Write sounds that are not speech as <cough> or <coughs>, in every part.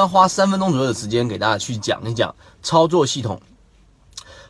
要花三分钟左右的时间给大家去讲一讲操作系统。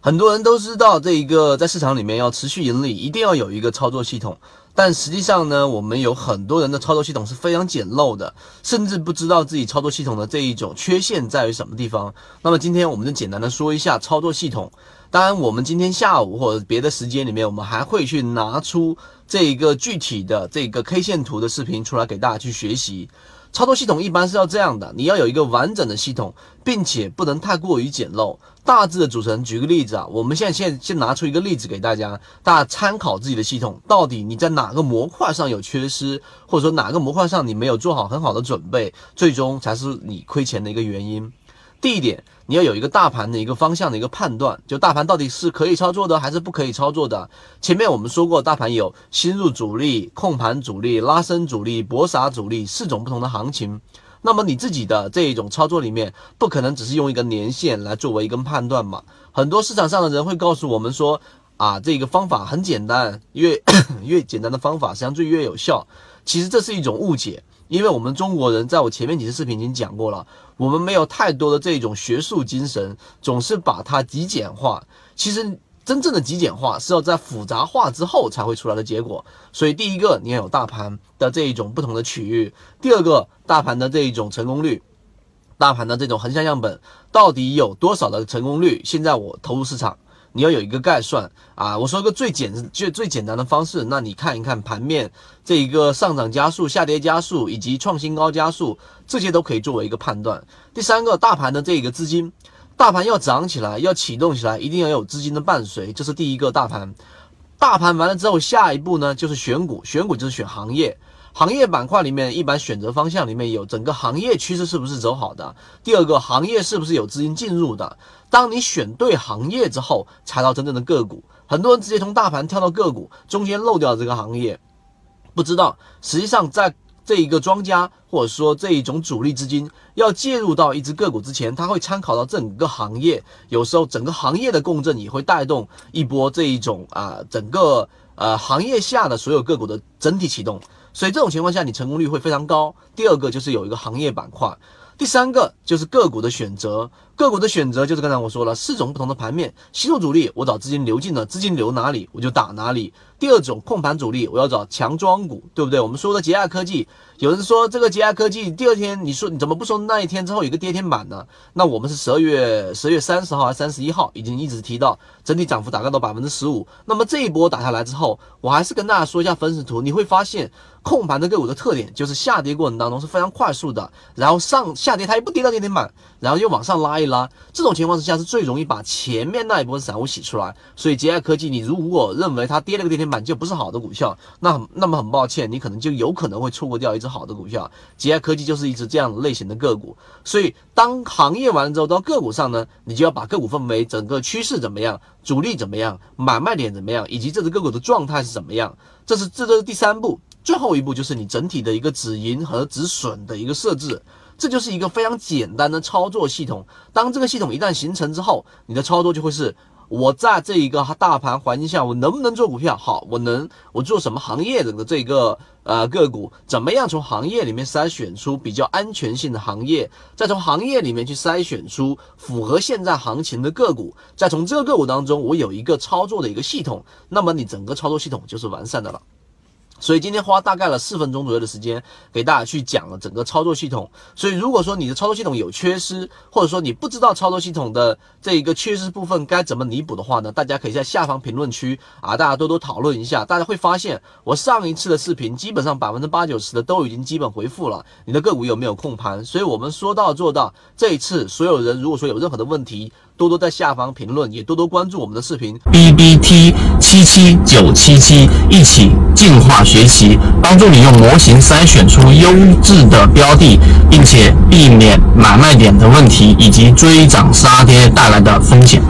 很多人都知道，这一个在市场里面要持续盈利，一定要有一个操作系统。但实际上呢，我们有很多人的操作系统是非常简陋的，甚至不知道自己操作系统的这一种缺陷在于什么地方。那么今天我们就简单的说一下操作系统。当然，我们今天下午或者别的时间里面，我们还会去拿出这一个具体的这个 K 线图的视频出来给大家去学习。操作系统一般是要这样的，你要有一个完整的系统，并且不能太过于简陋。大致的组成，举个例子啊，我们现在先先拿出一个例子给大家，大家参考自己的系统，到底你在哪个模块上有缺失，或者说哪个模块上你没有做好很好的准备，最终才是你亏钱的一个原因。第一点，你要有一个大盘的一个方向的一个判断，就大盘到底是可以操作的还是不可以操作的。前面我们说过，大盘有新入主力、控盘主力、拉升主力、搏杀主力四种不同的行情。那么你自己的这一种操作里面，不可能只是用一个年线来作为一个判断嘛？很多市场上的人会告诉我们说，啊，这个方法很简单，越 <coughs> 越简单的方法实际上最越有效。其实这是一种误解。因为我们中国人，在我前面几次视频已经讲过了，我们没有太多的这种学术精神，总是把它极简化。其实真正的极简化是要在复杂化之后才会出来的结果。所以第一个，你要有大盘的这一种不同的区域；第二个，大盘的这一种成功率，大盘的这种横向样本到底有多少的成功率？现在我投入市场。你要有一个概算啊！我说个最简最最简单的方式，那你看一看盘面这一个上涨加速、下跌加速以及创新高加速，这些都可以作为一个判断。第三个，大盘的这个资金，大盘要涨起来、要启动起来，一定要有资金的伴随，这是第一个大盘。大盘完了之后，下一步呢就是选股，选股就是选行业。行业板块里面，一般选择方向里面有整个行业趋势是不是走好的？第二个行业是不是有资金进入的？当你选对行业之后，才到真正的个股。很多人直接从大盘跳到个股，中间漏掉这个行业，不知道实际上在这一个庄家或者说这一种主力资金要介入到一只个股之前，他会参考到整个行业，有时候整个行业的共振也会带动一波这一种啊整个呃行业下的所有个股的整体启动。所以这种情况下，你成功率会非常高。第二个就是有一个行业板块，第三个就是个股的选择。个股的选择就是刚才我说了四种不同的盘面，新入主力，我找资金流进了，资金流哪里我就打哪里。第二种控盘主力，我要找强庄股，对不对？我们说的捷亚科技，有人说这个捷亚科技第二天，你说你怎么不说那一天之后有个跌停板呢？那我们是十二月十二月三十号还是三十一号，已经一直提到整体涨幅大概到百分之十五。那么这一波打下来之后，我还是跟大家说一下分时图，你会发现控盘的个股的特点就是下跌过程当中是非常快速的，然后上下跌它也不跌到跌停板，然后又往上拉一。拉这种情况之下是最容易把前面那一波散户洗出来，所以捷爱科技，你如果认为它跌了个跌停板就不是好的股票，那很那么很抱歉，你可能就有可能会错过掉一只好的股票。捷爱科技就是一只这样类型的个股，所以当行业完了之后，到个股上呢，你就要把个股分为整个趋势怎么样，主力怎么样，买卖点怎么样，以及这只个股的状态是怎么样。这是这这是第三步，最后一步就是你整体的一个止盈和止损的一个设置。这就是一个非常简单的操作系统。当这个系统一旦形成之后，你的操作就会是：我在这一个大盘环境下，我能不能做股票？好，我能。我做什么行业的这个呃个股？怎么样从行业里面筛选出比较安全性的行业？再从行业里面去筛选出符合现在行情的个股？再从这个个股当中，我有一个操作的一个系统，那么你整个操作系统就是完善的了。所以今天花大概了四分钟左右的时间给大家去讲了整个操作系统。所以如果说你的操作系统有缺失，或者说你不知道操作系统的这一个缺失部分该怎么弥补的话呢，大家可以在下方评论区啊，大家多多讨论一下。大家会发现我上一次的视频基本上百分之八九十的都已经基本回复了你的个股有没有控盘。所以我们说到做到。这一次所有人如果说有任何的问题，多多在下方评论，也多多关注我们的视频。B B T 七七九七七，一起进化学习，帮助你用模型筛选出优质的标的，并且避免买卖点的问题以及追涨杀跌带来的风险。